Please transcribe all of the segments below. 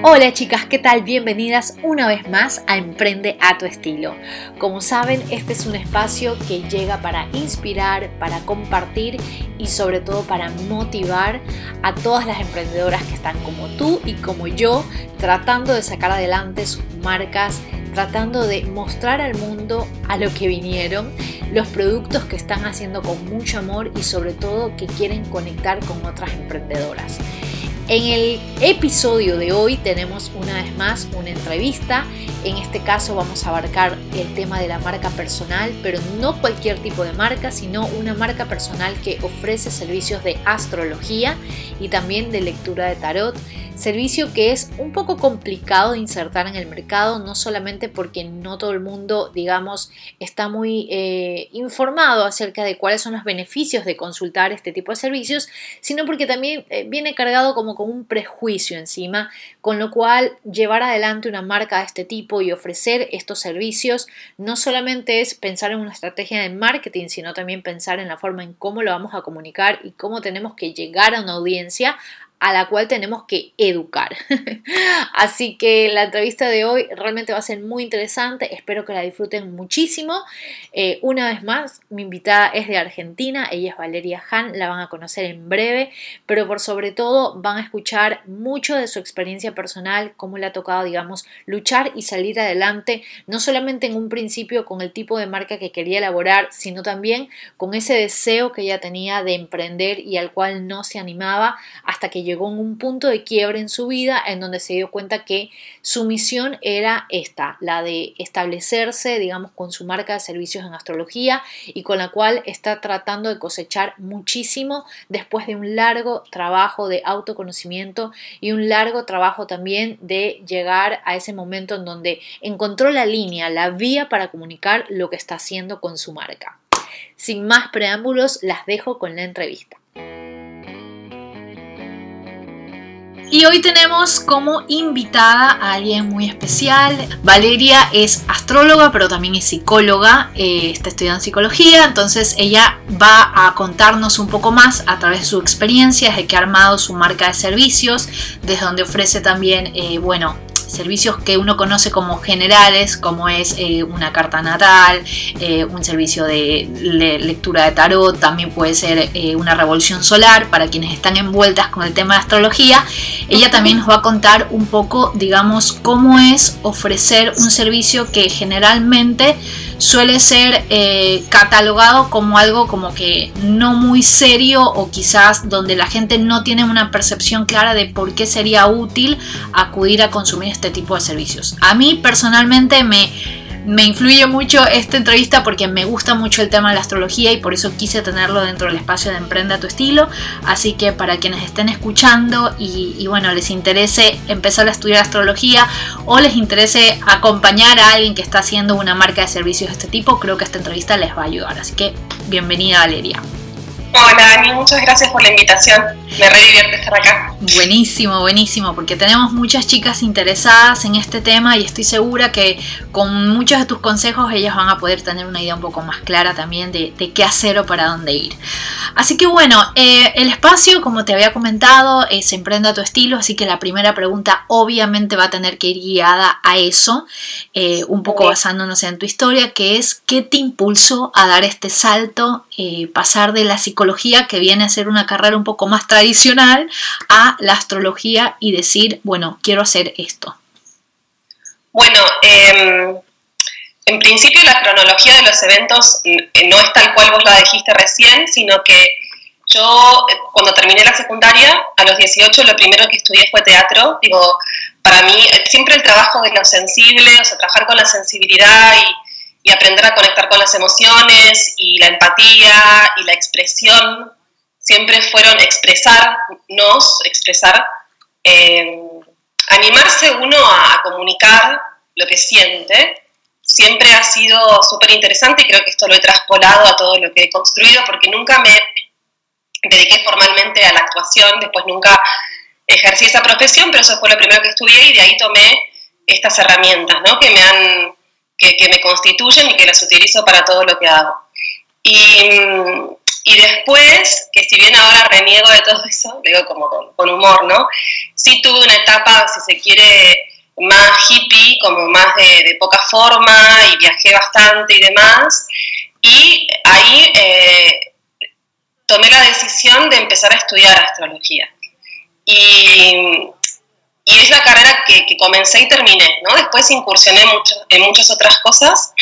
Hola chicas, ¿qué tal? Bienvenidas una vez más a Emprende a tu estilo. Como saben, este es un espacio que llega para inspirar, para compartir y sobre todo para motivar a todas las emprendedoras que están como tú y como yo, tratando de sacar adelante sus marcas, tratando de mostrar al mundo a lo que vinieron, los productos que están haciendo con mucho amor y sobre todo que quieren conectar con otras emprendedoras. En el episodio de hoy tenemos una vez más una entrevista. En este caso vamos a abarcar el tema de la marca personal, pero no cualquier tipo de marca, sino una marca personal que ofrece servicios de astrología y también de lectura de tarot Servicio que es un poco complicado de insertar en el mercado, no solamente porque no todo el mundo, digamos, está muy eh, informado acerca de cuáles son los beneficios de consultar este tipo de servicios, sino porque también eh, viene cargado como con un prejuicio encima, con lo cual llevar adelante una marca de este tipo y ofrecer estos servicios no solamente es pensar en una estrategia de marketing, sino también pensar en la forma en cómo lo vamos a comunicar y cómo tenemos que llegar a una audiencia a la cual tenemos que educar. Así que la entrevista de hoy realmente va a ser muy interesante, espero que la disfruten muchísimo. Eh, una vez más, mi invitada es de Argentina, ella es Valeria Han, la van a conocer en breve, pero por sobre todo van a escuchar mucho de su experiencia personal, cómo le ha tocado, digamos, luchar y salir adelante, no solamente en un principio con el tipo de marca que quería elaborar, sino también con ese deseo que ella tenía de emprender y al cual no se animaba hasta que llegó en un punto de quiebre en su vida en donde se dio cuenta que su misión era esta, la de establecerse, digamos, con su marca de servicios en astrología y con la cual está tratando de cosechar muchísimo después de un largo trabajo de autoconocimiento y un largo trabajo también de llegar a ese momento en donde encontró la línea, la vía para comunicar lo que está haciendo con su marca. Sin más preámbulos, las dejo con la entrevista. Y hoy tenemos como invitada a alguien muy especial. Valeria es astróloga, pero también es psicóloga, eh, está estudiando psicología, entonces ella va a contarnos un poco más a través de su experiencia, de que ha armado su marca de servicios, desde donde ofrece también, eh, bueno, servicios que uno conoce como generales, como es eh, una carta natal, eh, un servicio de, lectura de tarot, también puede ser eh, una revolución solar para quienes están envueltas con el tema de astrología. Ella también nos va a contar un poco, digamos, cómo es ofrecer un servicio que generalmente suele ser eh, catalogado como algo como que no muy serio o quizás donde la gente no tiene una percepción clara de por qué sería útil acudir a consumir este tipo de servicios. A mí personalmente me me influye mucho esta entrevista porque me gusta mucho el tema de la astrología y por eso quise tenerlo dentro del espacio de Emprende a tu estilo. Así que para quienes estén escuchando y, bueno, les interese empezar a estudiar astrología o les interese acompañar a alguien que está haciendo una marca de servicios de este tipo, creo que esta entrevista les va a ayudar. Así que bienvenida Valeria. Hola Ani, muchas gracias por la invitación. Me re divierte estar acá. Buenísimo, buenísimo, porque tenemos muchas chicas interesadas en este tema y estoy segura que con muchos de tus consejos ellas van a poder tener una idea un poco más clara también de, qué hacer o para dónde ir. Así que bueno, eh, el espacio, como te había comentado, se emprende a tu estilo, así que la primera pregunta obviamente va a tener que ir guiada a eso, eh, un poco basándonos en tu historia, que es qué te impulsó a dar este salto, eh, pasar de la psicología, que viene a ser una carrera un poco más tradicional, a la astrología y decir, bueno, quiero hacer esto. Bueno, em, en principio la cronología de los eventos no es tal cual vos la dijiste recién, sino que yo cuando terminé la secundaria, a los 18, lo primero que estudié fue teatro. Digo, para mí siempre el trabajo de lo sensible, o sea, trabajar con la sensibilidad y, y aprender a conectar con las emociones y la empatía y la expresión, siempre fueron expresarnos, expresar. Eh, animarse uno a comunicar lo que siente siempre ha sido súper interesante y creo que esto lo he traspolado a todo lo que he construido porque nunca me dediqué formalmente a la actuación, después nunca ejercí esa profesión, pero eso fue lo primero que estudié y de ahí tomé estas herramientas ¿no? que, me han, que, que me constituyen y que las utilizo para todo lo que hago. Y, y después, que si bien ahora reniego de todo eso, digo como con, humor, ¿no? sí tuve una etapa, si se quiere, más hippie, como más de, poca forma y viajé bastante y demás. Y ahí eh, tomé la decisión de empezar a estudiar astrología. Y, es la carrera que, comencé y terminé, ¿no? Después incursioné en muchas otras cosas,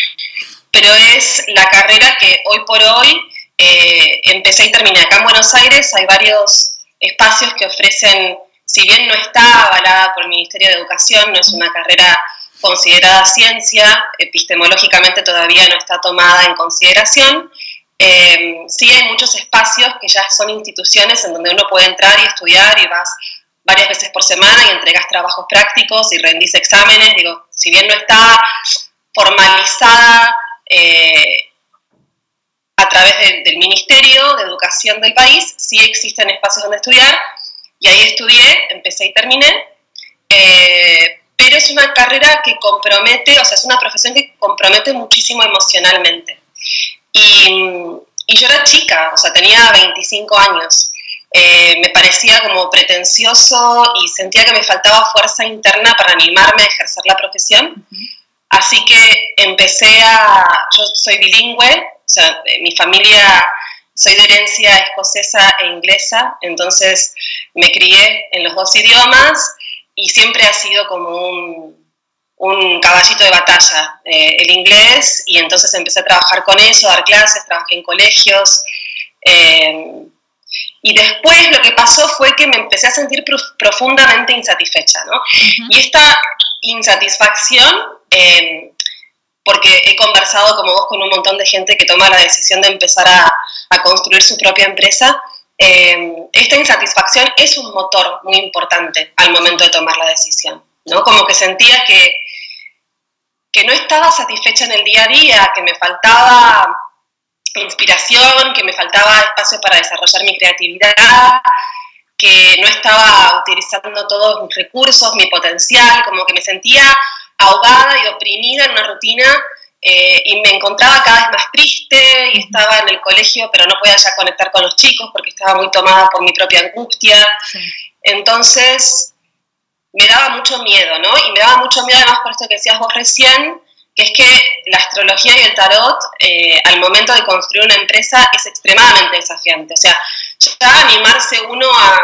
pero es la carrera que hoy por hoy eh, empecé y terminé. Acá en Buenos Aires hay varios espacios que ofrecen, si bien no está avalada por el Ministerio de Educación, no es una carrera considerada ciencia, epistemológicamente todavía no está tomada en consideración, eh, sí hay muchos espacios que ya son instituciones en donde uno puede entrar y estudiar y vas varias veces por semana y entregas trabajos prácticos y rendís exámenes. Digo, si bien no está formalizada eh, a través del Ministerio de Educación del país, sí existen espacios donde estudiar y ahí estudié, empecé y terminé. Eh, pero es una carrera que compromete, o sea, es una profesión que compromete muchísimo emocionalmente. Y, yo era chica, o sea, tenía 25 años. Eh, me parecía como pretencioso y sentía que me faltaba fuerza interna para animarme a ejercer la profesión. Así que empecé a, yo soy bilingüe, o sea, mi familia, soy de herencia escocesa e inglesa, entonces me crié en los dos idiomas y siempre ha sido como un, un caballito de batalla, eh, el inglés, y entonces empecé a trabajar con eso, dar clases, trabajé en colegios. Eh, y después lo que pasó fue que me empecé a sentir profundamente insatisfecha, ¿no? Y esta insatisfacción, eh, porque he conversado como vos con un montón de gente que toma la decisión de empezar a, a construir su propia empresa, esta insatisfacción es un motor muy importante al momento de tomar la decisión, ¿no? Como que sentía que que no estaba satisfecha en el día a día, que me faltaba inspiración, que me faltaba espacio para desarrollar mi creatividad, que no estaba utilizando todos mis recursos, mi potencial, como que me sentía ahogada y oprimida en una rutina eh, y me encontraba cada vez más triste y estaba en el colegio, pero no podía ya conectar con los chicos porque estaba muy tomada por mi propia angustia. Entonces, me daba mucho miedo, ¿no? Y me daba mucho miedo además por esto que decías vos recién, que es que la astrología y el tarot eh, al momento de construir una empresa es extremadamente desafiante. O sea, ya animarse uno a,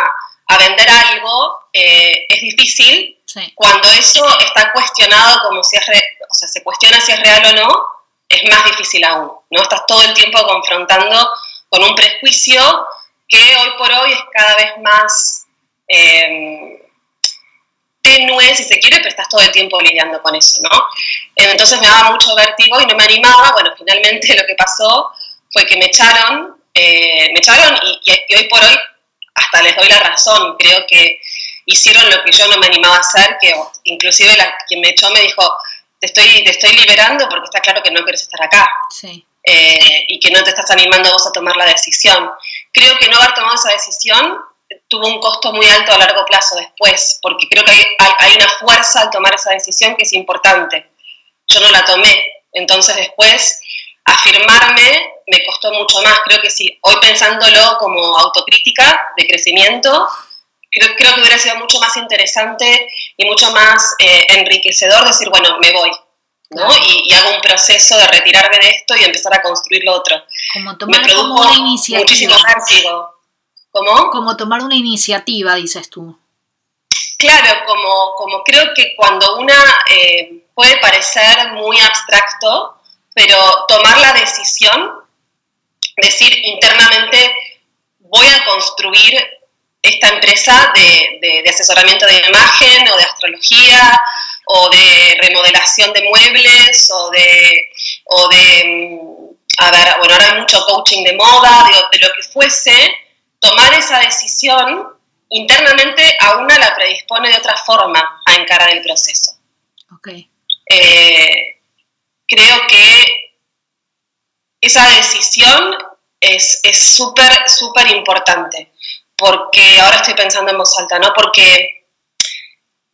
a vender algo eh, es difícil cuando eso está cuestionado como si es, o sea, se cuestiona si es real o no, es más difícil aún, ¿no? Estás todo el tiempo confrontando con un prejuicio que hoy por hoy es cada vez más... Eh, tenue, si se quiere, pero estás todo el tiempo lidiando con eso, ¿no? Entonces me daba mucho vértigo y no me animaba. Bueno, finalmente lo que pasó fue que me echaron, eh, me echaron y, hoy por hoy hasta les doy la razón. Creo que hicieron lo que yo no me animaba a hacer, que inclusive la, quien me echó me dijo, te estoy, te estoy liberando porque está claro que no quieres estar acá. Sí. Eh, y que no te estás animando vos a tomar la decisión. Creo que no haber tomado esa decisión tuvo un costo muy alto a largo plazo después, porque creo que hay, una fuerza al tomar esa decisión que es importante. Yo no la tomé, entonces después afirmarme me costó mucho más. Creo que sí, hoy pensándolo como autocrítica de crecimiento, creo, creo que hubiera sido mucho más interesante y mucho más eh, enriquecedor decir, bueno, me voy. ¿no? Y, hago un proceso de retirarme de esto y empezar a construir lo otro. Como tomar como una iniciativa. Muchísimo vértigo. ¿Cómo? Como tomar una iniciativa, dices tú. Claro, como, como creo que cuando una eh, puede parecer muy abstracto, pero tomar la decisión, decir internamente, voy a construir esta empresa de, asesoramiento de imagen o de astrología o de remodelación de muebles o de, o de mm, a ver, bueno, ahora hay mucho coaching de moda, de lo que fuese, tomar esa decisión internamente a una la predispone de otra forma a encarar el proceso. Okay. Eh, creo que esa decisión es súper, súper importante, porque ahora estoy pensando en voz alta, ¿no? Porque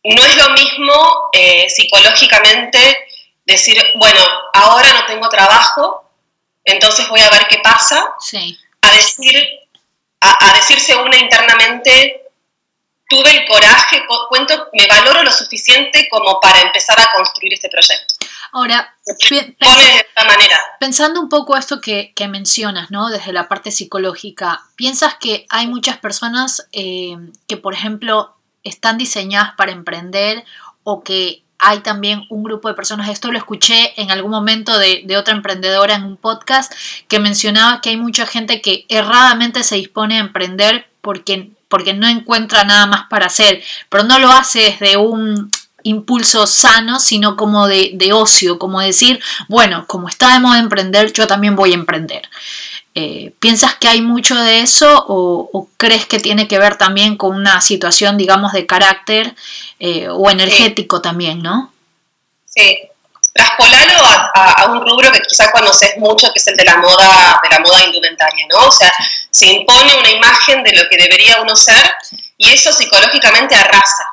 no es lo mismo eh, psicológicamente decir, bueno, ahora no tengo trabajo, entonces voy a ver qué pasa, sí. a decir, a, decirse una internamente, tuve el coraje cuento, me valoro lo suficiente como para empezar a construir este proyecto. Ahora, de esta manera. pensando un poco esto que, mencionas, ¿no? Desde la parte psicológica, ¿piensas que hay muchas personas eh, que, por ejemplo, están diseñadas para emprender o que hay también un grupo de personas, esto lo escuché en algún momento de, otra emprendedora en un podcast, que mencionaba que hay mucha gente que erradamente se dispone a emprender porque, porque no encuentra nada más para hacer, pero no lo hace desde un impulso sano, sino como de, de ocio, como decir, bueno, como está de moda emprender, yo también voy a emprender. Eh, ¿Piensas que hay mucho de eso o, crees que tiene que ver también con una situación, digamos, de carácter eh, o energético también, no? Sí, traspolalo a, a, un rubro que quizás conoces mucho, que es el de la moda, de la moda indumentaria, ¿no? O sea, se impone una imagen de lo que debería uno ser y eso psicológicamente arrasa.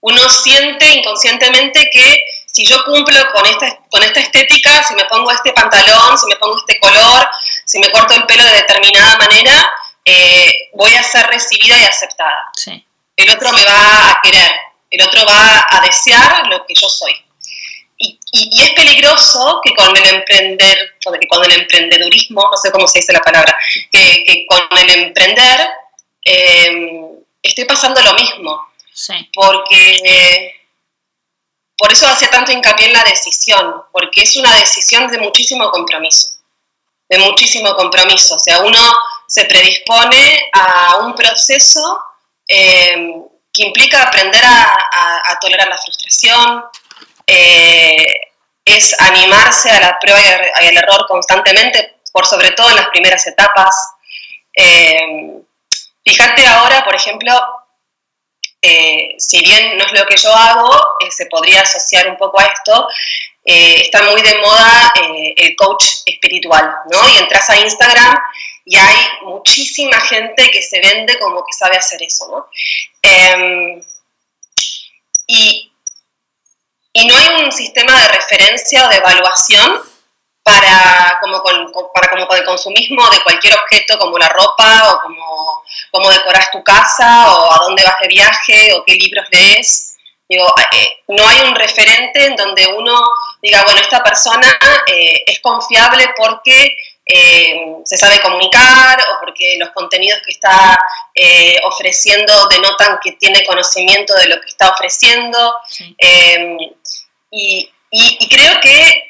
Uno siente inconscientemente que si yo cumplo con esta, con esta estética, si me pongo este pantalón, si me pongo este color, si me corto el pelo de determinada manera, eh, voy a ser recibida y aceptada. El otro me va a querer, el otro va a desear lo que yo soy. Y, es peligroso que con el emprender, que con el emprendedurismo, no sé cómo se dice la palabra, que, con el emprender eh, esté pasando lo mismo. Porque por eso hace tanto hincapié en la decisión, porque es una decisión de muchísimo compromiso, de muchísimo compromiso. O sea, uno se predispone a un proceso eh, que implica aprender a, tolerar la frustración, eh, es animarse a la prueba y al error constantemente, por sobre todo en las primeras etapas. Eh, fíjate ahora, por ejemplo, si bien no es lo que yo hago, se podría asociar un poco a esto, eh, está muy de moda el coach espiritual, ¿no? Y entras a Instagram y hay muchísima gente que se vende como que sabe hacer eso, ¿no? Em, y, y no hay un sistema de referencia o de evaluación para como, con, para como con el consumismo de cualquier objeto como la ropa o como, como decoras tu casa o a dónde vas de viaje o qué libros lees. Digo, eh, no hay un referente en donde uno diga, bueno, esta persona eh, es confiable porque eh, se sabe comunicar o porque los contenidos que está ofreciendo denotan que tiene conocimiento de lo que está ofreciendo. y, y, creo que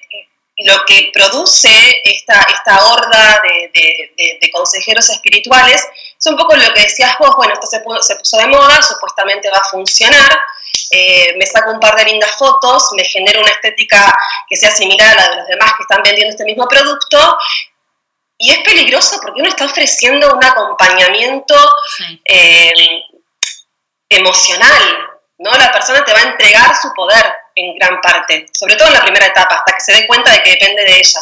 lo que produce esta, esta horda de, consejeros espirituales es un poco lo que decías vos, bueno, esto se, puso, de moda, supuestamente va a funcionar, eh, me saco un par de lindas fotos, me genero una estética que sea similar a la de los demás que están vendiendo este mismo producto, y es peligroso porque uno está ofreciendo un acompañamiento eh, emocional, ¿no? La persona te va a entregar su poder en gran parte, sobre todo en la primera etapa, hasta que se dé cuenta de que depende de ella.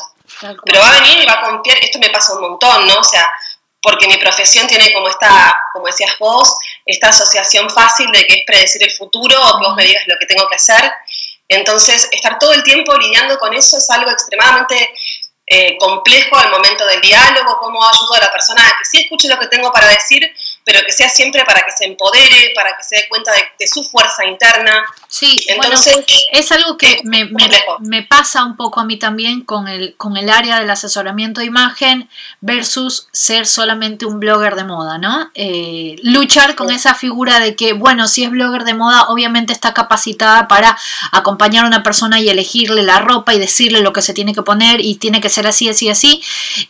Pero va a venir y va a confiar, esto me pasa un montón, ¿no? O sea, porque mi profesión tiene como esta, como decías vos, esta asociación fácil de que es predecir el futuro o que vos me digas lo que tengo que hacer. Entonces, estar todo el tiempo lidiando con eso es algo extremadamente eh, complejo al momento del diálogo, cómo ayudo a la persona a que sí escuche lo que tengo para decir, pero que sea siempre para que se empodere, para que se dé cuenta de, su fuerza interna. Sí, Entonces, es algo que me, me, pasa un poco a mí también con el, con el área del asesoramiento de imagen versus ser solamente un blogger de moda, ¿no? Eh, luchar con esa figura de que, bueno, si es blogger de moda, obviamente está capacitada para acompañar a una persona y elegirle la ropa y decirle lo que se tiene que poner y tiene que ser así, así, así.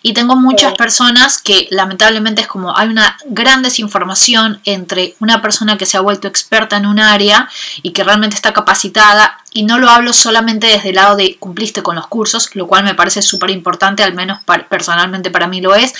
Y tengo muchas personas que lamentablemente es como hay una gran desinformación entre una persona que se ha vuelto experta en un área y que realmente está capacitada y no lo hablo solamente desde el lado de cumpliste con los cursos, lo cual me parece súper importante, al menos personalmente para mí lo es,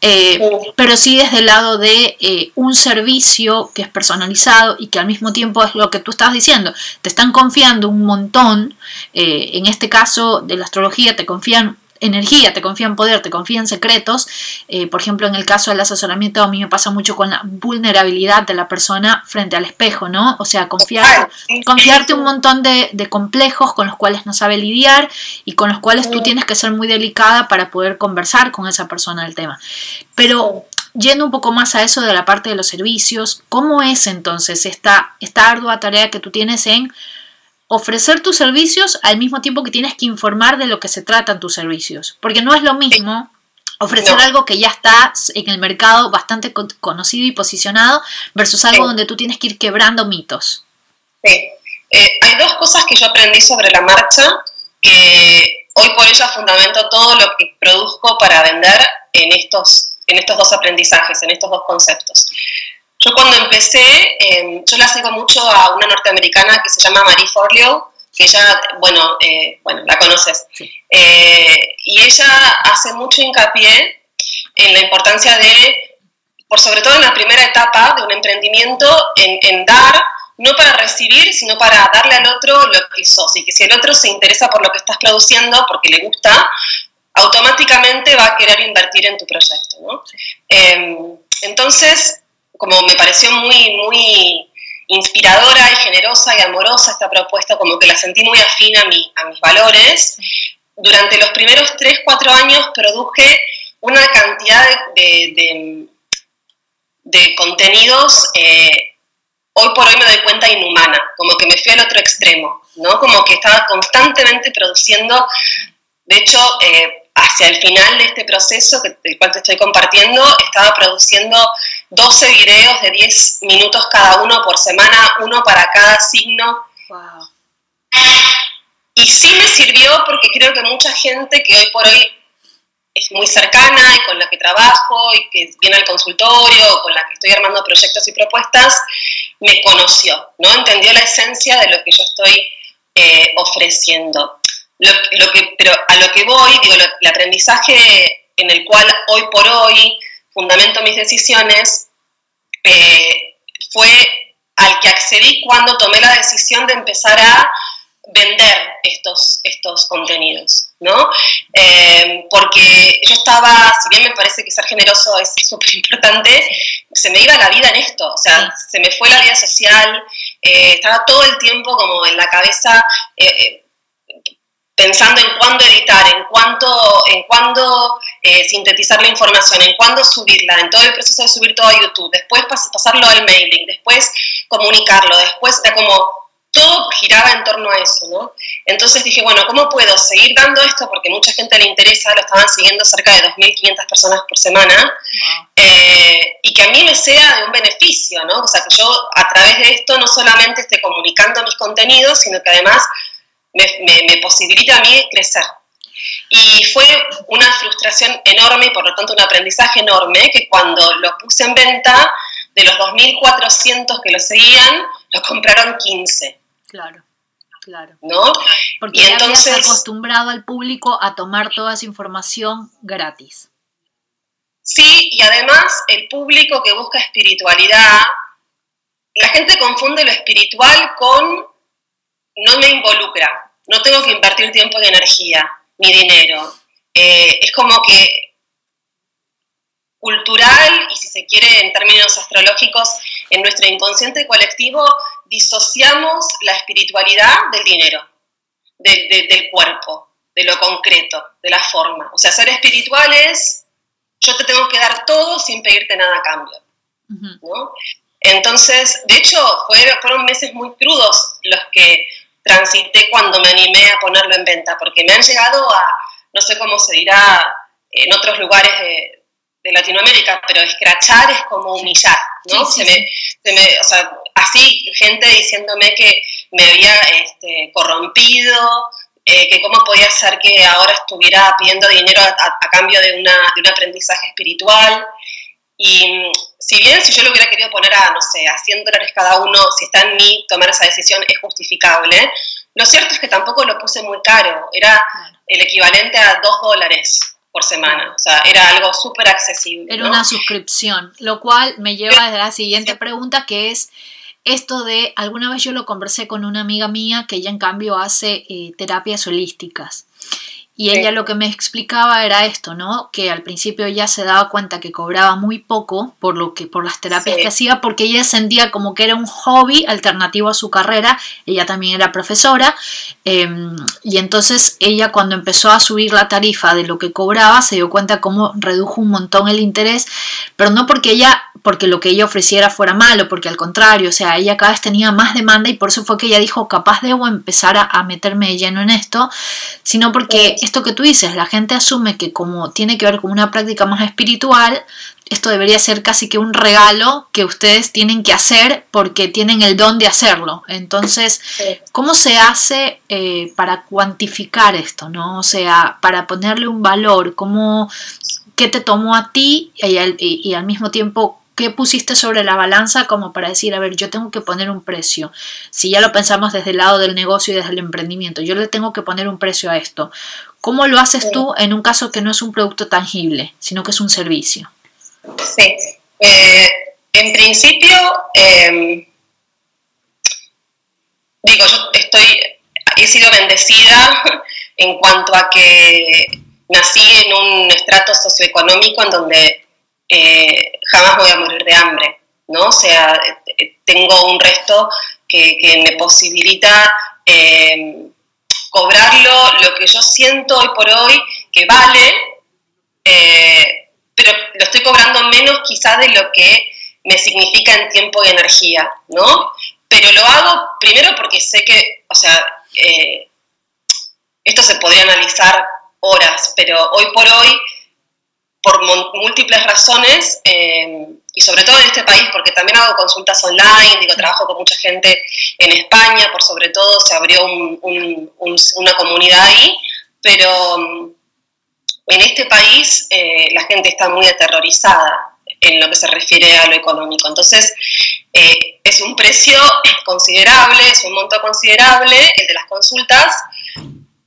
eh, pero sí desde el lado de eh, un servicio que es personalizado y que al mismo tiempo es lo que tú estás diciendo, te están confiando un montón, eh, en este caso de la astrología te confían energía, te confía en poder, te confía en secretos. Eh, por ejemplo, en el caso del asesoramiento, a mí me pasa mucho con la vulnerabilidad de la persona frente al espejo, ¿no? O sea, confiar, confiarte un montón de, complejos con los cuales no sabe lidiar y con los cuales tú tienes que ser muy delicada para poder conversar con esa persona del tema. Pero yendo un poco más a eso de la parte de los servicios, ¿cómo es entonces esta, esta ardua tarea que tú tienes en ofrecer tus servicios al mismo tiempo que tienes que informar de lo que se tratan tus servicios? Porque no es lo mismo ofrecer algo que ya está en el mercado bastante conocido y posicionado versus algo donde tú tienes que ir quebrando mitos. Sí. Eh, hay dos cosas que yo aprendí sobre la marcha que hoy por ello fundamento todo lo que produzco para vender en estos, en estos dos aprendizajes, en estos dos conceptos. Yo cuando empecé, em, yo la sigo mucho a una norteamericana que se llama Marie Forleo, que ella, bueno, eh, bueno la conoces, eh, y ella hace mucho hincapié en la importancia de, por sobre todo en la primera etapa de un emprendimiento, en, en dar no para recibir, sino para darle al otro lo que sos. Y que si el otro se interesa por lo que estás produciendo, porque le gusta, automáticamente va a querer invertir en tu proyecto. ¿no? Em, entonces, como me pareció muy, muy inspiradora y generosa y amorosa esta propuesta, como que la sentí muy afín a, a mis valores, durante los primeros 3, 4 años produje una cantidad de, de, contenidos eh, hoy por hoy me doy cuenta inhumana, como que me fui al otro extremo, ¿no? Como que estaba constantemente produciendo, de hecho, eh, hacia el final de este proceso, del cual te estoy compartiendo, estaba produciendo 12 videos de 10 minutos cada uno por semana, uno para cada signo. Wow. Y sí me sirvió porque creo que mucha gente que hoy por hoy es muy cercana y con la que trabajo y que viene al consultorio, con la que estoy armando proyectos y propuestas, me conoció, ¿no? Entendió la esencia de lo que yo estoy eh, ofreciendo. Lo, que, pero a lo que voy, digo, el aprendizaje en el cual hoy por hoy fundamento mis decisiones eh, fue al que accedí cuando tomé la decisión de empezar a vender estos, estos contenidos, ¿no? Eh, porque yo estaba, si bien me parece que ser generoso es súper importante, se me iba la vida en esto, o sea, se me fue la vida social, eh, estaba todo el tiempo como en la cabeza pensando en cuándo editar, en cuánto, en cuándo sintetizar la información, en cuándo subirla, en todo el proceso de subir todo a YouTube, después pasarlo al mailing, después comunicarlo, después de como todo giraba en torno a eso, ¿no? Entonces dije, bueno, ¿cómo puedo seguir dando esto? Porque mucha gente le interesa, lo estaban siguiendo cerca de 2.500 personas por semana, eh, y que a mí me sea de un beneficio, ¿no? O sea, que yo a través de esto no solamente esté comunicando mis contenidos, sino que además me, me, posibilita a mí crecer. Y fue una frustración enorme y por lo tanto un aprendizaje enorme que cuando lo puse en venta, de los 2.400 que lo seguían, lo compraron 15. Claro, claro. ¿No? Porque y ya entonces acostumbrado al público a tomar toda esa información gratis. Sí, y además el público que busca espiritualidad, la gente confunde lo espiritual con no me involucra, no tengo que invertir tiempo y energía, ni dinero. Eh, es como que cultural y si se quiere en términos astrológicos, en nuestro inconsciente colectivo disociamos la espiritualidad del dinero, del, cuerpo, de lo concreto, de la forma. O sea, ser espiritual es, yo te tengo que dar todo sin pedirte nada a cambio. Entonces, de hecho, fueron meses muy crudos los que transité cuando me animé a ponerlo en venta, porque me han llegado a, no sé cómo se dirá en otros lugares de, de Latinoamérica, pero escrachar es como humillar, ¿no? se me, se me, o sea, así, gente diciéndome que me había este, corrompido, eh, que cómo podía ser que ahora estuviera pidiendo dinero a, cambio de, una, de un aprendizaje espiritual. Y si bien si yo lo hubiera querido poner a, no sé, a 100 dólares cada uno, si está en mí tomar esa decisión es justificable, lo cierto es que tampoco lo puse muy caro, era el equivalente a 2 dólares por semana. O sea, era algo súper accesible. Era una suscripción, lo cual me lleva a la siguiente pregunta que es esto de, alguna vez yo lo conversé con una amiga mía que ella en cambio hace eh, terapias holísticas. Y ella lo que me explicaba era esto, ¿no? Que al principio ella se daba cuenta que cobraba muy poco por lo que por las terapias que hacía, porque ella sentía como que era un hobby alternativo a su carrera. Ella también era profesora em, y entonces ella cuando empezó a subir la tarifa de lo que cobraba se dio cuenta cómo redujo un montón el interés, pero no porque ella porque lo que ella ofreciera fuera malo, porque al contrario, o sea, ella cada vez tenía más demanda y por eso fue que ella dijo, capaz debo empezar a, a meterme de lleno en esto, sino porque esto que tú dices, la gente asume que como tiene que ver con una práctica más espiritual, esto debería ser casi que un regalo que ustedes tienen que hacer porque tienen el don de hacerlo. Entonces, ¿cómo se hace eh, para cuantificar esto? ¿no? O sea, para ponerle un valor, ¿cómo, ¿qué te tomó a ti y al mismo tiempo ¿Qué pusiste sobre la balanza como para decir, a ver, yo tengo que poner un precio? Si ya lo pensamos desde el lado del negocio y desde el emprendimiento, yo le tengo que poner un precio a esto. ¿Cómo lo haces tú en un caso que no es un producto tangible, sino que es un servicio? Sí, eh, en principio, em, digo, yo estoy, he sido bendecida en cuanto a que nací en un estrato socioeconómico en donde eh, jamás voy a morir de hambre, ¿no? O sea, eh, tengo un resto que, me posibilita eh, cobrarlo, lo que yo siento hoy por hoy que vale, pero lo estoy cobrando menos quizás de lo que me significa en tiempo y energía, ¿no? Pero lo hago primero porque sé que, o sea, esto se podría analizar horas, pero hoy por hoy por múltiples razones, eh, y sobre todo en este país, porque también hago consultas online, digo, trabajo con mucha gente en España, por sobre todo se abrió una comunidad ahí, pero mm, en este país eh, la gente está muy aterrorizada en lo que se refiere a lo económico. Entonces, eh, es un precio considerable, es un monto considerable el de las consultas,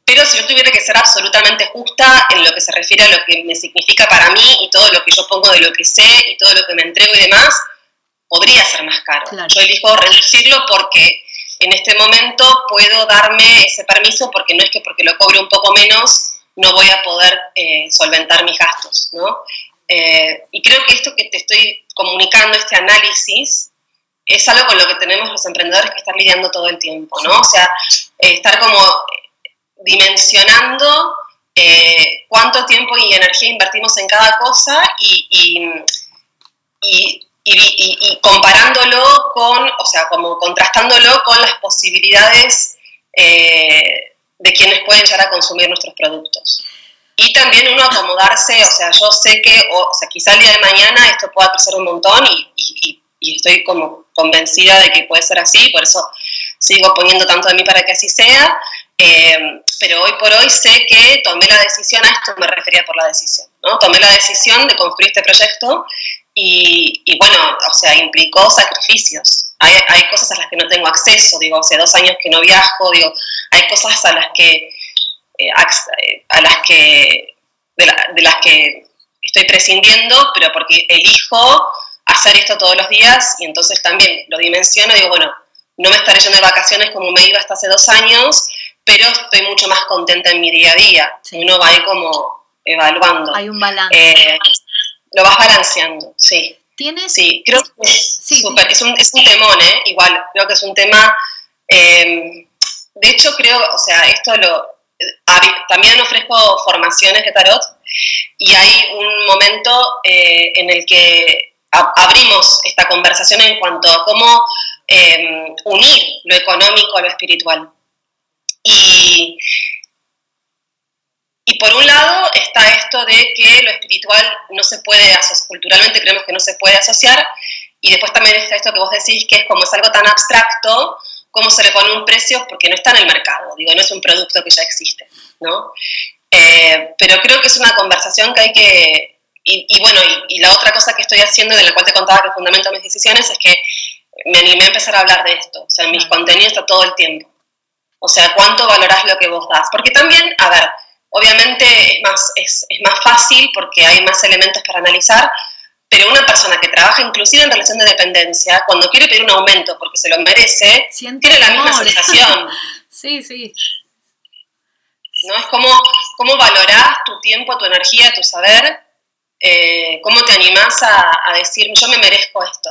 pero si yo tuviera que ser absolutamente justa en lo que se refiere a lo que me significa para mí y todo lo que yo pongo de lo que sé y todo lo que me entrego y demás, podría ser más caro. Yo elijo reducirlo porque en este momento puedo darme ese permiso porque no es que porque lo cobre un poco menos no voy a poder eh, solventar mis gastos, ¿no? Eh, y creo que esto que te estoy comunicando, este análisis, es algo con lo que tenemos los emprendedores que estar lidiando todo el tiempo, ¿no? O sea, eh, estar como dimensionando eh, cuánto tiempo y energía invertimos en cada cosa y, comparándolo con, o sea, como contrastándolo con las posibilidades eh, de quienes pueden llegar a consumir nuestros productos. Y también uno acomodarse, o sea, yo sé que, o, sea, quizá el día de mañana esto pueda crecer un montón y estoy como convencida de que puede ser así, por eso sigo poniendo tanto de mí para que así sea, eh, pero hoy por hoy sé que tomé la decisión, a esto me refería por la decisión, ¿no? Tomé la decisión de construir este proyecto y, bueno, o sea, implicó sacrificios. Hay, hay, cosas a las que no tengo acceso, digo, hace dos años que no viajo, digo, hay cosas a las que, eh, a las que, de, de las que estoy prescindiendo, pero porque elijo hacer esto todos los días y entonces también lo dimensiono digo, bueno, no me estaré yendo de vacaciones como me iba hasta hace dos años, pero estoy mucho más contenta en mi día a día. Uno va ahí como evaluando. Hay un balance. Eh, lo vas balanceando, sí. ¿Tienes? Sí, creo que es, super, es, un, es un temón, ¿eh? Igual, creo que es un tema... Eh, de hecho, creo, o sea, esto lo... También ofrezco formaciones de tarot y hay un momento eh, en el que abrimos esta conversación en cuanto a cómo unir lo económico a lo espiritual. Y, y por un lado está esto de que lo espiritual no se puede asociar, culturalmente creemos que no se puede asociar, y después también está esto que vos decís, que es como es algo tan abstracto, cómo se le pone un precio porque no está en el mercado, digo, no es un producto que ya existe, ¿no? Eh, pero creo que es una conversación que hay que, y, bueno, y, la otra cosa que estoy haciendo, de la cual te contaba que fundamento mis decisiones, es que me animé a empezar a hablar de esto, o sea, en mis contenidos está todo el tiempo. O sea, cuánto valorás lo que vos das. Porque también, a ver, obviamente es más, es, más fácil porque hay más elementos para analizar, pero una persona que trabaja inclusive en relación de dependencia, cuando quiere pedir un aumento porque se lo merece, tiene la misma sensación. sí, sí. ¿no? Es como cómo valorás tu tiempo, tu energía, tu saber, eh, cómo te animás a, decir, yo me merezco esto.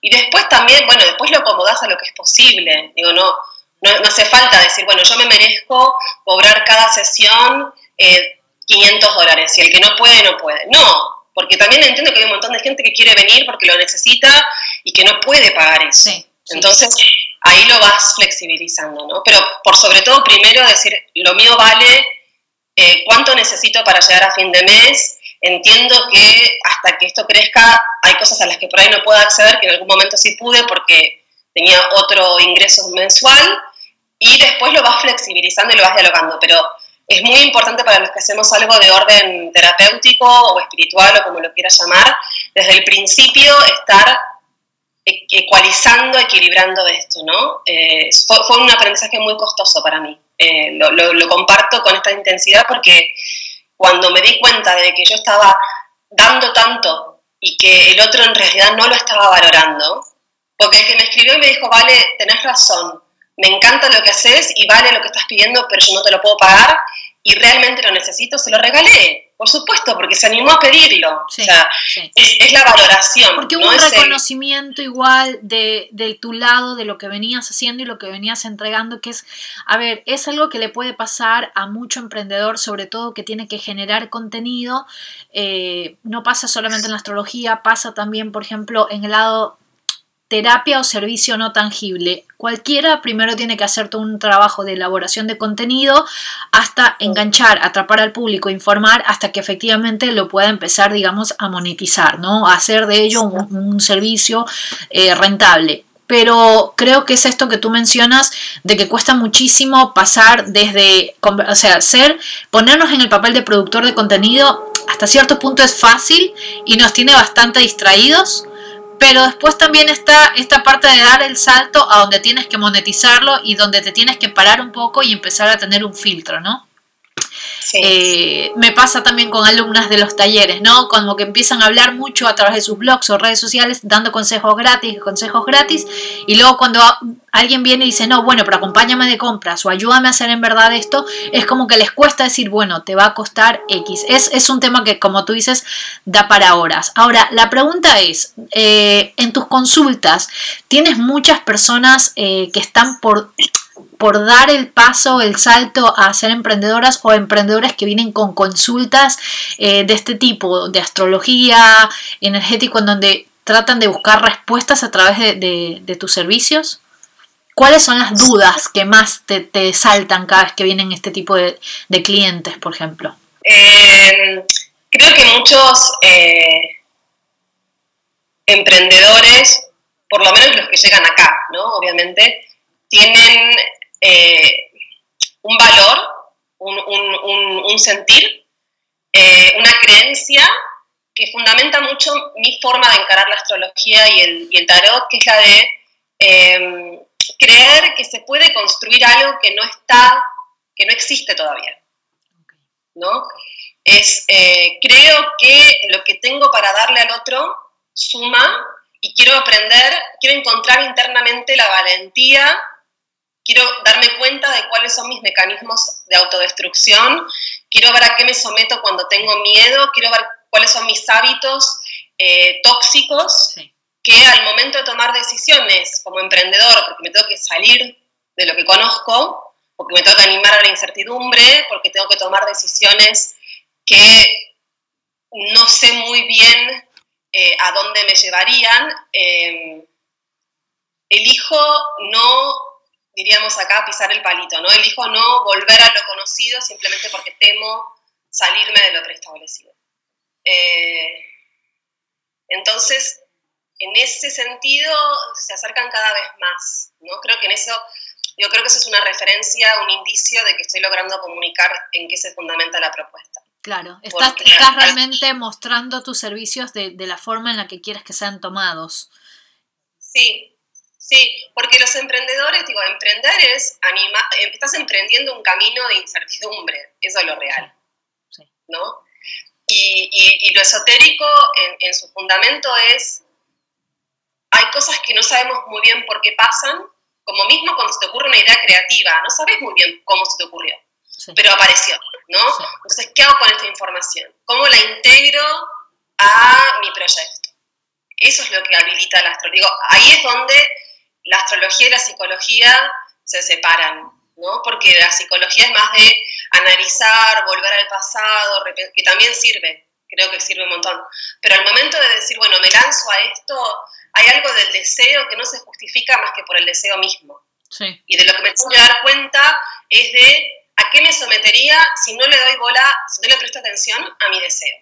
Y después también, bueno, después lo acomodás a lo que es posible. Digo, no, no, hace falta decir, bueno, yo me merezco cobrar cada sesión 500 eh, dólares y el que no puede, no puede. No, porque también entiendo que hay un montón de gente que quiere venir porque lo necesita y que no puede pagar eso. Entonces, ahí lo vas flexibilizando, ¿no? Pero por sobre todo, primero decir, lo mío vale, eh, cuánto necesito para llegar a fin de mes. Entiendo que hasta que esto crezca hay cosas a las que por ahí no puedo acceder, que en algún momento sí pude porque tenía otro ingreso mensual, y después lo vas flexibilizando y lo vas dialogando. Pero es muy importante para los que hacemos algo de orden terapéutico o espiritual o como lo quieras llamar, desde el principio estar ecualizando, equilibrando esto, ¿no? Eh, fue, un aprendizaje muy costoso para mí. Eh, lo, comparto con esta intensidad porque cuando me di cuenta de que yo estaba dando tanto y que el otro en realidad no lo estaba valorando, porque el que me escribió y me dijo, vale, tenés razón, me encanta lo que haces y vale lo que estás pidiendo, pero yo no te lo puedo pagar y realmente lo necesito, se lo regalé. Por supuesto, porque se animó a pedirlo. o sea, es, la valoración. Porque hubo un reconocimiento igual de, de, tu lado, de lo que venías haciendo y lo que venías entregando, que es, a ver, es algo que le puede pasar a mucho emprendedor, sobre todo que tiene que generar contenido. Eh, no pasa solamente en la astrología, pasa también, por ejemplo, en el lado terapia o servicio no tangible. Cualquiera primero tiene que hacer todo un trabajo de elaboración de contenido hasta enganchar, atrapar al público, informar, hasta que efectivamente lo pueda empezar, digamos, a monetizar, ¿no? A hacer de ello un, servicio eh, rentable. Pero creo que es esto que tú mencionas de que cuesta muchísimo pasar desde, o sea, ser, ponernos en el papel de productor de contenido, hasta cierto punto es fácil y nos tiene bastante distraídos pero después también está esta parte de dar el salto a donde tienes que monetizarlo y donde te tienes que parar un poco y empezar a tener un filtro, ¿no? Eh, me pasa también con alumnas de los talleres, ¿no? Como que empiezan a hablar mucho a través de sus blogs o redes sociales, dando consejos gratis, consejos gratis, y luego cuando alguien viene y dice, no, bueno, pero acompáñame de compras o ayúdame a hacer en verdad esto, es como que les cuesta decir, bueno, te va a costar X. Es, un tema que, como tú dices, da para horas. Ahora, la pregunta es, eh, en tus consultas, ¿tienes muchas personas eh, que están por por dar el paso, el salto a ser emprendedoras o emprendedoras que vienen con consultas eh, de este tipo, de astrología, energético, en donde tratan de buscar respuestas a través de, tus servicios? ¿Cuáles son las dudas que más te, saltan cada vez que vienen este tipo de, clientes, por ejemplo? Eh, creo que muchos eh, emprendedores, por lo menos los que llegan acá, ¿no? Obviamente, tienen eh, un valor, un, sentir, eh, una creencia que fundamenta mucho mi forma de encarar la astrología y el, tarot, que es la de em, creer que se puede construir algo que no está, que no existe todavía. ¿no? Es, eh, creo que lo que tengo para darle al otro suma y quiero aprender, quiero encontrar internamente la valentía quiero darme cuenta de cuáles son mis mecanismos de autodestrucción, quiero ver a qué me someto cuando tengo miedo, quiero ver cuáles son mis hábitos eh, tóxicos, que al momento de tomar decisiones como emprendedor, porque me tengo que salir de lo que conozco, porque me tengo que animar a la incertidumbre, porque tengo que tomar decisiones que no sé muy bien eh, a dónde me llevarían, eh, elijo no diríamos acá, pisar el palito, ¿no? Elijo no volver a lo conocido simplemente porque temo salirme de lo preestablecido. Eh, entonces, en ese sentido, se acercan cada vez más, ¿no? Creo que en eso, yo creo que eso es una referencia, un indicio de que estoy logrando comunicar en qué se fundamenta la propuesta. Claro, estás, estás realmente mostrando tus servicios de, de la forma en la que quieres que sean tomados. Sí, Sí, porque los emprendedores, digo, emprender es anima, estás emprendiendo un camino de incertidumbre, eso es lo real, ¿no? Y, lo esotérico en, su fundamento es, hay cosas que no sabemos muy bien por qué pasan, como mismo cuando se te ocurre una idea creativa, no sabes muy bien cómo se te ocurrió. pero apareció, ¿no? Entonces, ¿qué hago con esta información? ¿Cómo la integro a mi proyecto? Eso es lo que habilita la astrología. ahí es donde la astrología y la psicología se separan, ¿no? Porque la psicología es más de analizar, volver al pasado, que también sirve, creo que sirve un montón. Pero al momento de decir, bueno, me lanzo a esto, hay algo del deseo que no se justifica más que por el deseo mismo. Y de lo que me tengo que dar cuenta es de a qué me sometería si no le doy bola, si no le presto atención a mi deseo.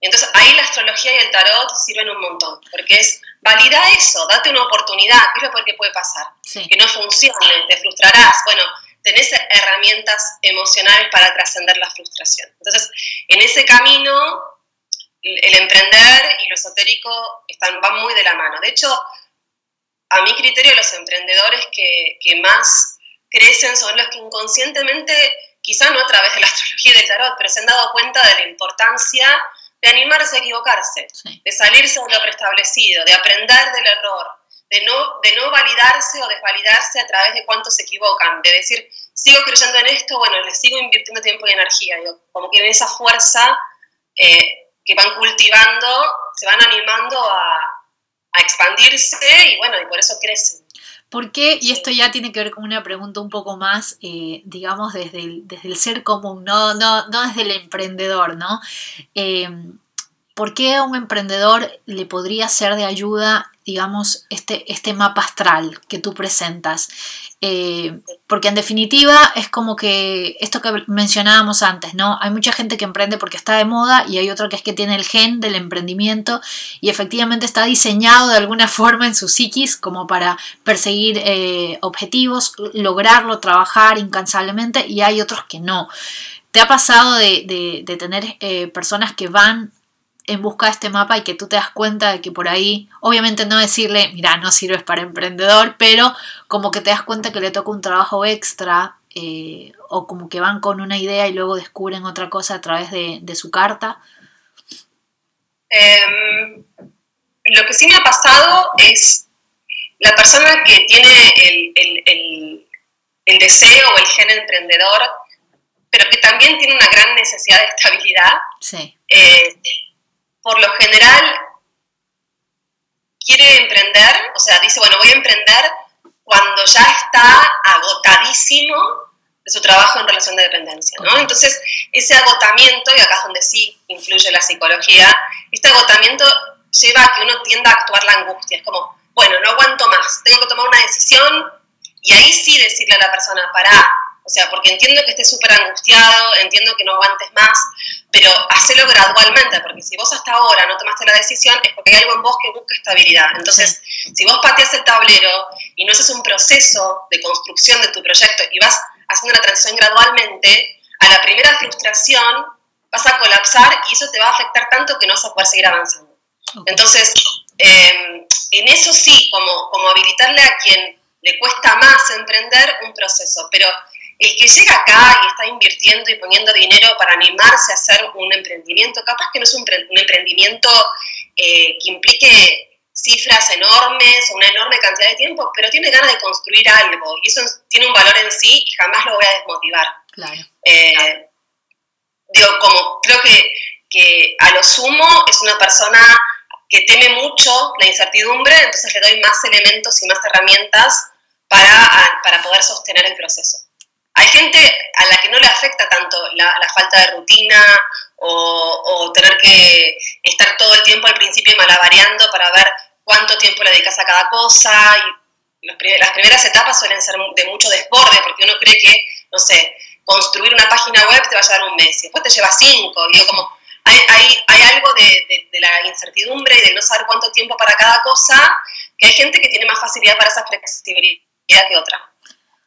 Entonces ahí la astrología y el tarot sirven un montón, porque es valida eso, date una oportunidad, ¿qué es lo que puede pasar? Que no funcione, te frustrarás. Bueno, tenés herramientas emocionales para trascender la frustración. Entonces, en ese camino, el emprender y lo esotérico están, van muy de la mano. De hecho, a mi criterio, los emprendedores que, que más crecen son los que inconscientemente, quizá no a través de la astrología y del tarot, pero se han dado cuenta de la importancia de animarse a equivocarse, de salirse de lo preestablecido, de aprender del error, de no, de no validarse o desvalidarse a través de cuánto se equivocan, de decir, sigo creyendo en esto, bueno, le sigo invirtiendo tiempo y energía, como que en esa fuerza eh, que van cultivando, se van animando a, a expandirse y bueno, y por eso crecen. ¿Por qué? Y esto ya tiene que ver con una pregunta un poco más, eh, digamos, desde el, desde el, ser común, no, no, no desde el emprendedor, ¿no? Eh, ¿Por qué a un emprendedor le podría ser de ayuda, digamos, este, este mapa astral que tú presentas? Eh, porque en definitiva es como que esto que mencionábamos antes, ¿no? Hay mucha gente que emprende porque está de moda y hay otra que es que tiene el gen del emprendimiento y efectivamente está diseñado de alguna forma en su psiquis como para perseguir eh, objetivos, lograrlo, trabajar incansablemente y hay otros que no. ¿Te ha pasado de, tener eh, personas que van en busca de este mapa y que tú te das cuenta de que por ahí, obviamente no decirle, mira, no sirves para emprendedor, pero como que te das cuenta que le toca un trabajo extra eh, o como que van con una idea y luego descubren otra cosa a través de, su carta? Em, lo que sí me ha pasado es la persona que tiene el, deseo o el gen emprendedor, pero que también tiene una gran necesidad de estabilidad. Sí. Eh, por lo general quiere emprender, o sea, dice, bueno, voy a emprender cuando ya está agotadísimo de su trabajo en relación de dependencia, ¿no? Entonces, ese agotamiento, y acá es donde sí influye la psicología, este agotamiento lleva a que uno tienda a actuar la angustia, es como, bueno, no aguanto más, tengo que tomar una decisión y ahí sí decirle a la persona, pará, o sea, porque entiendo que estés súper angustiado, entiendo que no aguantes más, pero hacelo gradualmente, porque si vos hasta ahora no tomaste la decisión, es porque hay algo en vos que busca estabilidad. Entonces, si vos pateas el tablero y no haces un proceso de construcción de tu proyecto y vas haciendo la transición gradualmente, a la primera frustración vas a colapsar y eso te va a afectar tanto que no vas a poder seguir avanzando. Entonces, em, en eso sí, como, como habilitarle a quien le cuesta más emprender un proceso, pero el que llega acá y está invirtiendo y poniendo dinero para animarse a hacer un emprendimiento, capaz que no es un, emprendimiento eh, que implique cifras enormes o una enorme cantidad de tiempo, pero tiene ganas de construir algo y eso tiene un valor en sí y jamás lo voy a desmotivar. Claro. Eh, digo, como creo que, que a lo sumo es una persona que teme mucho la incertidumbre, entonces le doy más elementos y más herramientas para, para poder sostener el proceso. Hay gente a la que no le afecta tanto la, falta de rutina o, tener que estar todo el tiempo al principio malabareando para ver cuánto tiempo le dedicas a cada cosa. Y las primeras etapas suelen ser de mucho desborde porque uno cree que, no sé, construir una página web te va a llevar un mes y después te lleva cinco. Y como, hay, hay, algo de, de, la incertidumbre y de no saber cuánto tiempo para cada cosa, que hay gente que tiene más facilidad para esa flexibilidad que otra.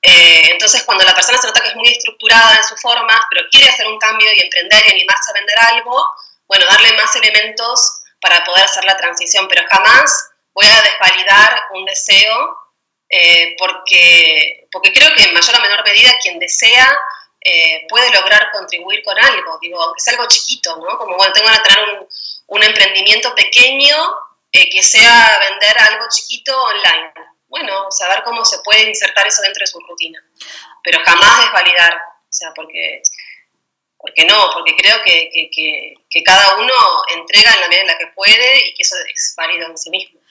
Eh, entonces, cuando la persona se nota que es muy estructurada en sus formas, pero quiere hacer un cambio y emprender y animarse a vender algo, bueno, darle más elementos para poder hacer la transición, pero jamás voy a desvalidar un deseo eh, porque, porque creo que en mayor o menor medida quien desea eh, puede lograr contribuir con algo, digo, aunque sea algo chiquito, ¿no? Como, bueno, tengo que tener un, un emprendimiento pequeño que sea vender algo chiquito online bueno, saber cómo se puede insertar eso dentro de su rutina, pero jamás desvalidar. O sea, porque, porque no, porque creo que, que, cada uno entrega en la medida en la que puede y que eso es válido en sí mismo.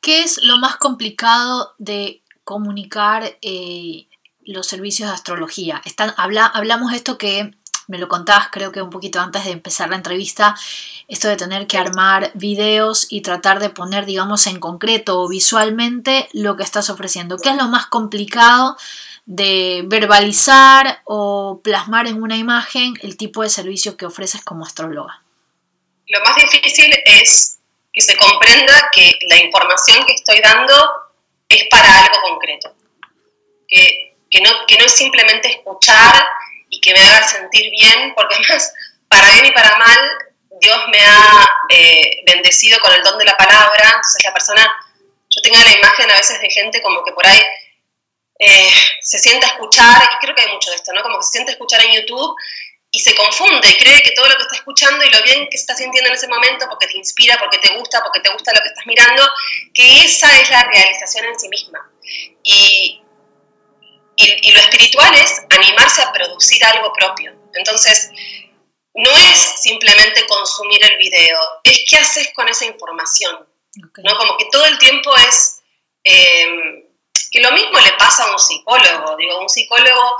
¿Qué es lo más complicado de comunicar eh, los servicios de astrología? Están, habla, hablamos esto que me lo contabas creo que un poquito antes de empezar la entrevista, esto de tener que armar videos y tratar de poner, digamos, en concreto o visualmente lo que estás ofreciendo. ¿Qué es lo más complicado de verbalizar o plasmar en una imagen el tipo de servicio que ofreces como astróloga? Lo más difícil es que se comprenda que la información que estoy dando es para algo concreto. Que, que, no, que no es simplemente escuchar y que me haga sentir bien, porque además, para bien y para mal, Dios me ha eh, bendecido con el don de la palabra, entonces la persona, yo tengo la imagen a veces de gente como que por ahí eh, se sienta a escuchar, y creo que hay mucho de esto, ¿no? Como que se sienta a escuchar en YouTube y se confunde y cree que todo lo que está escuchando y lo bien que está sintiendo en ese momento porque te inspira, porque te gusta, porque te gusta lo que estás mirando, que esa es la realización en sí misma. Y, y, lo espiritual es animarse a producir algo propio. Entonces, no es simplemente consumir el video, es qué haces con esa información. ¿no? Como que todo el tiempo es em, que lo mismo le pasa a un psicólogo. Digo, un psicólogo,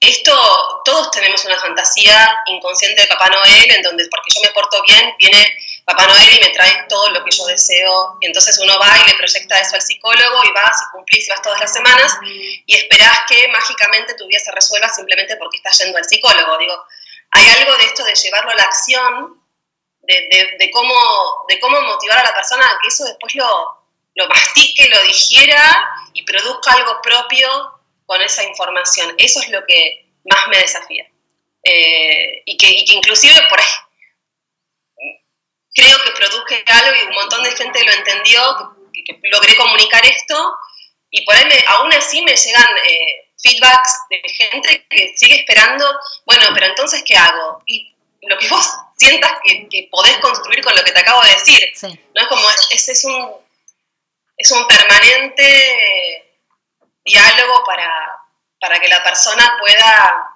esto, todos tenemos una fantasía inconsciente de Papá Noel, en donde porque yo me porto bien, viene Papá Noel y me trae todo lo que yo deseo. Y entonces uno va y le proyecta eso al psicólogo y vas y cumplís y vas todas las semanas y esperás que mágicamente tu vida se resuelva simplemente porque estás yendo al psicólogo. Digo, hay algo de esto de llevarlo a la acción, de, cómo, de cómo motivar a la persona a que eso después lo, lo mastique, lo digiera y produzca algo propio con esa información. Eso es lo que más me desafía. Eh, y, que, y que inclusive por ahí creo que produje algo y un montón de gente lo entendió, que, logré comunicar esto y por ahí aún así me llegan eh, feedbacks de gente que sigue esperando, bueno, pero entonces ¿qué hago? Y lo que vos sientas que, podés construir con lo que te acabo de decir, ¿no? Es como, ese es un, es un permanente diálogo para, para que la persona pueda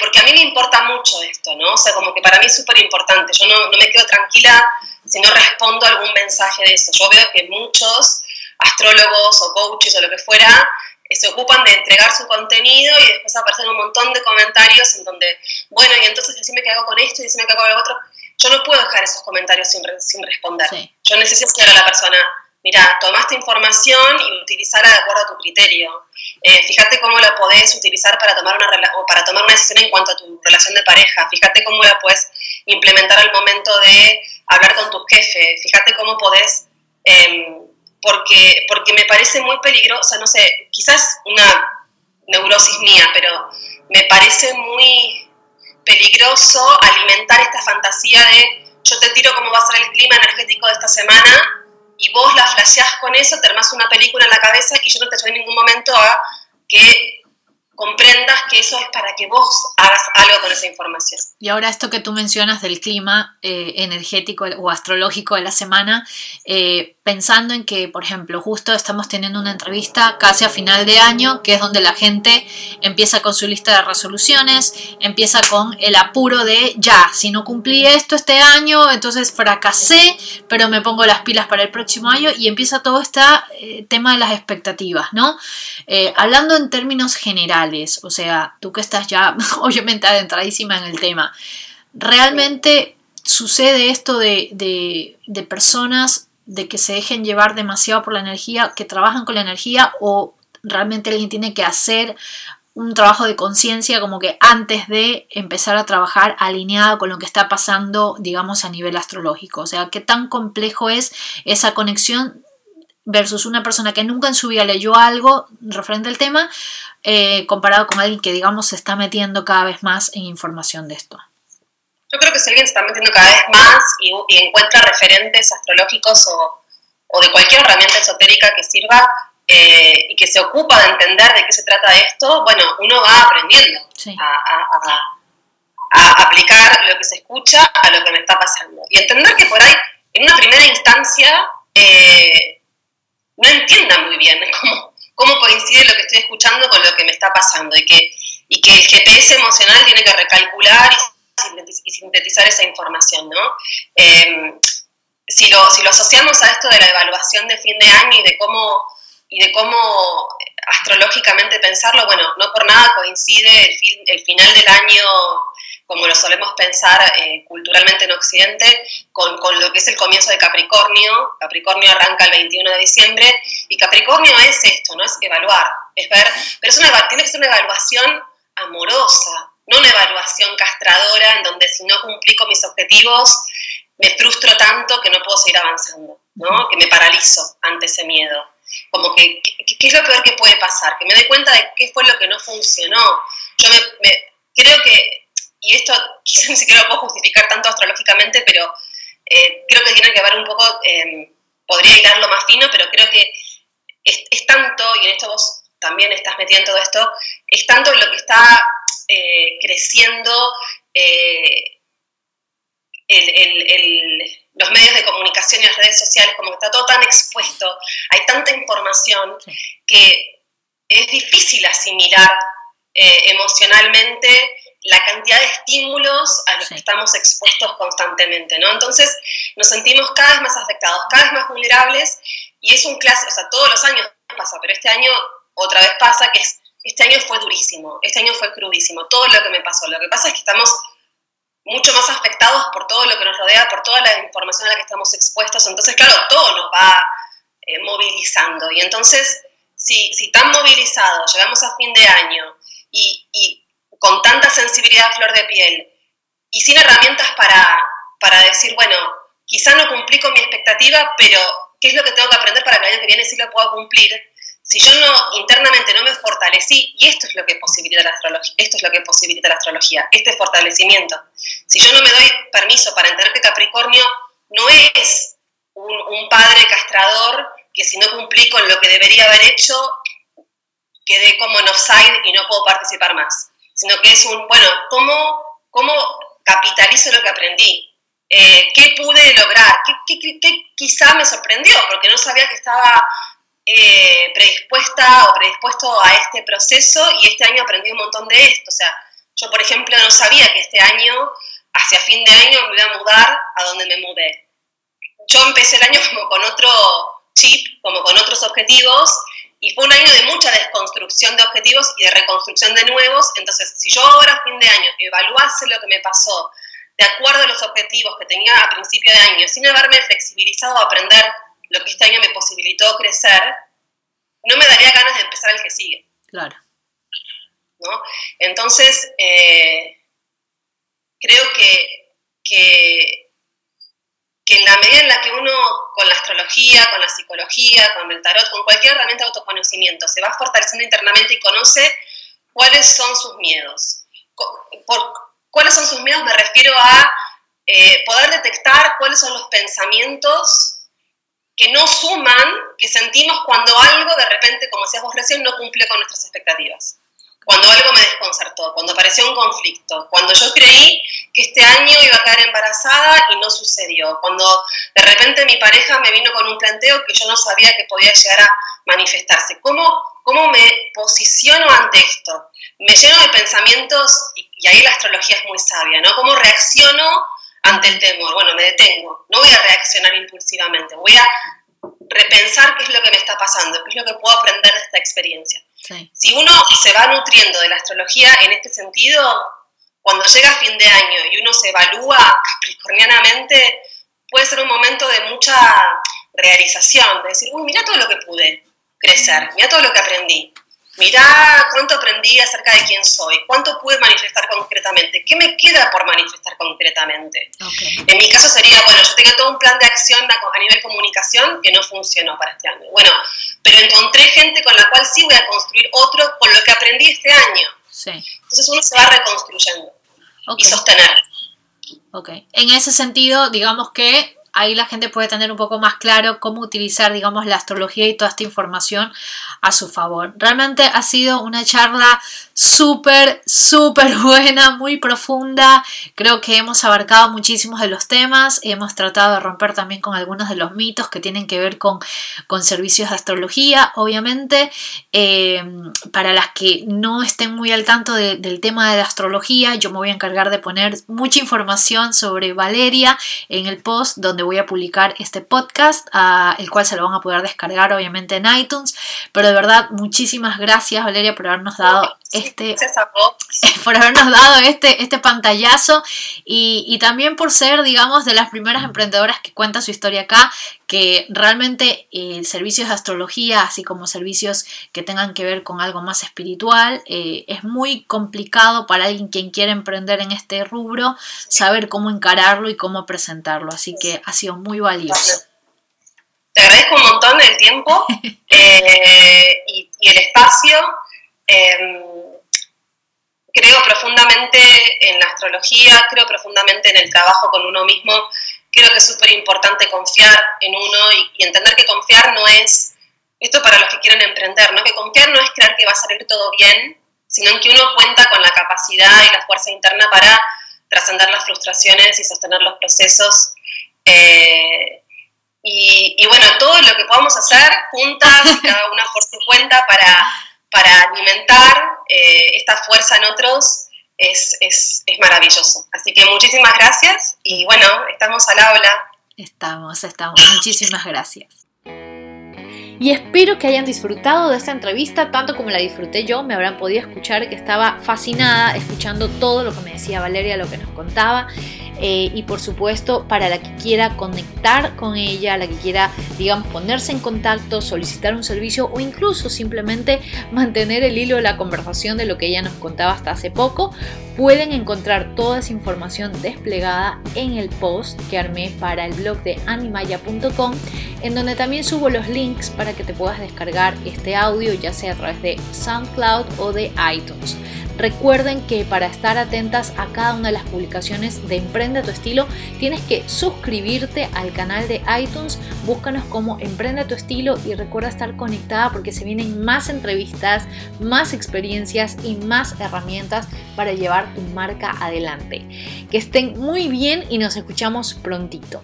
porque a mí me importa mucho esto, ¿no? O sea, como que para mí es súper importante. Yo no, no, me quedo tranquila si no respondo algún mensaje de eso. Yo veo que muchos astrólogos o coaches o lo que fuera eh, se ocupan de entregar su contenido y después aparecen un montón de comentarios en donde, bueno, y entonces decime qué hago con esto y decime qué hago con lo otro. Yo no puedo dejar esos comentarios sin, sin responder. Yo necesito que a la persona, mira, tomaste información y utilizarla de acuerdo a tu criterio. Eh, fíjate cómo la podés utilizar para tomar, una, para tomar una decisión en cuanto a tu relación de pareja. Fíjate cómo la puedes implementar al momento de hablar con tu jefe. Fíjate cómo podés... Em, porque, porque me parece muy peligroso, no sé, quizás una neurosis mía, pero me parece muy peligroso alimentar esta fantasía de yo te tiro cómo va a ser el clima energético de esta semana y vos la flasheás con eso, te armás una película en la cabeza y yo no te ayudo en ningún momento a que comprendas que eso es para que vos hagas algo con esa información. Y ahora esto que tú mencionas del clima eh, energético o astrológico de la semana, eh, pensando en que, por ejemplo, justo estamos teniendo una entrevista casi a final de año, que es donde la gente empieza con su lista de resoluciones, empieza con el apuro de, ya, si no cumplí esto este año, entonces fracasé, pero me pongo las pilas para el próximo año y empieza todo este eh, tema de las expectativas, ¿no? hablando en términos generales, o sea, tú que estás ya obviamente adentradísima en el tema, ¿realmente sucede esto de, de, personas de que se dejen llevar demasiado por la energía, que trabajan con la energía o realmente alguien tiene que hacer un trabajo de conciencia como que antes de empezar a trabajar alineado con lo que está pasando, digamos, a nivel astrológico. O sea, qué tan complejo es esa conexión versus una persona que nunca en su vida leyó algo referente al tema, eh, comparado con alguien que, digamos, se está metiendo cada vez más en información de esto? Yo creo que si alguien se está metiendo cada vez más y, encuentra referentes astrológicos o, de cualquier herramienta esotérica que sirva eh, y que se ocupa de entender de qué se trata esto, bueno, uno va aprendiendo a, aplicar lo que se escucha a lo que me está pasando. Y entender que por ahí, en una primera instancia, eh, no entienda muy bien cómo, cómo coincide lo que estoy escuchando con lo que me está pasando y que y que el GPS emocional tiene que recalcular y sintetizar esa información, ¿no? Em, si, lo, si lo asociamos a esto de la evaluación de fin de año y de cómo, y de cómo astrológicamente pensarlo, bueno, no por nada coincide el, el final del año como lo solemos pensar eh, culturalmente en Occidente, con, con, lo que es el comienzo de Capricornio. Capricornio arranca el 21 de diciembre y Capricornio es esto, ¿no? Es evaluar, es ver, pero es una, tiene que ser una evaluación amorosa, no una evaluación castradora en donde si no cumplí con mis objetivos me frustro tanto que no puedo seguir avanzando, ¿no? Que me paralizo ante ese miedo. Como que, ¿qué es lo peor que puede pasar? Que me doy cuenta de qué fue lo que no funcionó. Yo me, creo que y esto quizás ni siquiera lo puedo justificar tanto astrológicamente, pero eh, creo que tiene que ver un poco, eh, podría hilarlo más fino, pero creo que es, tanto, y en esto vos también estás metiendo en todo esto, es tanto lo que está eh, creciendo los medios de comunicación y las redes sociales, como que está todo tan expuesto, hay tanta información que es difícil asimilar emocionalmente la cantidad de estímulos a los que estamos expuestos constantemente, ¿no? Entonces nos sentimos cada vez más afectados, cada vez más vulnerables y es un clásico, o sea, todos los años pasa, pero este año otra vez pasa que es, este año fue durísimo, este año fue crudísimo, todo lo que me pasó. Lo que pasa es que estamos mucho más afectados por todo lo que nos rodea, por toda la información a la que estamos expuestos, entonces claro, todo nos va eh, movilizando y entonces si, si tan movilizados llegamos a fin de año y, y con tanta sensibilidad a flor de piel y sin herramientas para, para decir, bueno, quizá no cumplí con mi expectativa, pero ¿qué es lo que tengo que aprender para que el año que viene sí lo pueda cumplir? Si yo no internamente no me fortalecí, y esto es lo que posibilita la astrología, esto es lo que posibilita la astrología, este fortalecimiento. Si yo no me doy permiso para entender que Capricornio no es un, un padre castrador que si no cumplí con lo que debería haber hecho, quedé como en offside y no puedo participar más sino que es un, bueno, ¿cómo, cómo capitalizo lo que aprendí? Eh, ¿Qué pude lograr? ¿Qué, quizá me sorprendió? Porque no sabía que estaba eh, predispuesta o predispuesto a este proceso y este año aprendí un montón de esto. O sea, yo, por ejemplo, no sabía que este año, hacia fin de año, me iba a mudar a donde me mudé. Yo empecé el año como con otro chip, como con otros objetivos, y fue un año de mucha desconstrucción de objetivos y de reconstrucción de nuevos. Entonces, si yo ahora a fin de año evaluase lo que me pasó de acuerdo a los objetivos que tenía a principio de año, sin haberme flexibilizado a aprender lo que este año me posibilitó crecer, no me daría ganas de empezar el que sigue. Claro. ¿No? Entonces, eh, creo que, que que en la medida en la que uno con la astrología, con la con el tarot, con cualquier herramienta de autoconocimiento, se va fortaleciendo internamente y conoce cuáles son sus miedos. ¿Cuáles son sus miedos? Me refiero a eh, poder detectar cuáles son los pensamientos que no suman, que sentimos cuando algo de repente, como decías vos recién, no cumple con nuestras expectativas cuando algo me desconcertó, cuando apareció un conflicto, cuando yo creí que este año iba a quedar embarazada y no sucedió, cuando de repente mi pareja me vino con un planteo que yo no sabía que podía llegar a manifestarse. ¿Cómo, cómo me posiciono ante esto? Me lleno de pensamientos, y, y ahí la astrología es muy sabia, ¿no? ¿Cómo reacciono ante el temor? Bueno, me detengo, no voy a reaccionar impulsivamente, voy a repensar qué es lo que me está pasando, qué es lo que puedo aprender de esta experiencia. Si uno se va nutriendo de la astrología en este sentido, cuando llega fin de año y uno se evalúa capricornianamente, puede ser un momento de mucha realización, de decir, uy, mira todo lo que pude crecer, mira todo lo que aprendí. Mirá cuánto aprendí acerca de quién soy, cuánto pude manifestar concretamente, qué me queda por manifestar concretamente. En mi caso sería, bueno, yo tengo todo un plan de acción a nivel comunicación que no funcionó para este año. Bueno, pero encontré gente con la cual sí voy a construir otro con lo que aprendí este año. Entonces uno se va reconstruyendo y sostener. Ok, en ese sentido, digamos que ahí la gente puede tener un poco más claro cómo utilizar, digamos, la astrología y toda esta información a su favor. Realmente ha sido una charla súper, súper buena, muy profunda. Creo que hemos abarcado muchísimos de los temas. Hemos tratado de romper también con algunos de los mitos que tienen que ver con, con servicios de astrología. Obviamente, eh, para las que no estén muy al tanto del tema de la astrología, yo me voy a encargar de poner mucha información sobre Valeria en el post donde voy a publicar este podcast, el cual se lo van a poder descargar obviamente en iTunes. Pero de verdad, muchísimas gracias Valeria por habernos dado este, por habernos dado este, este pantallazo. Y, también por ser, digamos, de las primeras emprendedoras que cuenta su historia acá, que realmente eh, servicios de astrología, así como servicios que tengan que ver con algo más espiritual, eh, es muy complicado para alguien quien quiere emprender en este rubro saber cómo encararlo y cómo presentarlo, así que ha sido muy valioso. Te agradezco un montón el tiempo eh, y, y el espacio. Em, creo profundamente en la astrología, creo profundamente en el trabajo con uno mismo. Creo que es súper importante confiar en uno y, entender que confiar no es, esto para los que quieren emprender, ¿no? que confiar no es creer que va a salir todo bien, sino que uno cuenta con la capacidad y la fuerza interna para trascender las frustraciones y sostener los procesos. Eh, y, bueno, todo lo que podamos hacer juntas, cada una por su cuenta, para para alimentar eh, esta fuerza en otros es, es, es, maravilloso. Así que muchísimas gracias y bueno, estamos al habla. Estamos, estamos. Muchísimas gracias y espero que hayan disfrutado de esta entrevista tanto como la disfruté yo. Me habrán podido escuchar que estaba fascinada escuchando todo lo que me decía Valeria, lo que nos contaba. Eh, y por supuesto, para la que quiera conectar con ella, la que quiera, digamos, ponerse en contacto, solicitar un servicio o incluso simplemente mantener el hilo de la conversación de lo que ella nos contaba hasta hace poco, pueden encontrar toda esa información desplegada en el post que armé para el blog de animaya.com, en donde también subo los links para que te puedas descargar este audio, ya sea a través de SoundCloud o de iTunes. Recuerden que para estar atentas a cada una de las publicaciones de Emprende tu estilo, tienes que suscribirte al canal de iTunes, búscanos como Emprende tu estilo y recuerda estar conectada porque se vienen más entrevistas, más experiencias y más herramientas para llevar tu marca adelante. Que estén muy bien y nos escuchamos prontito.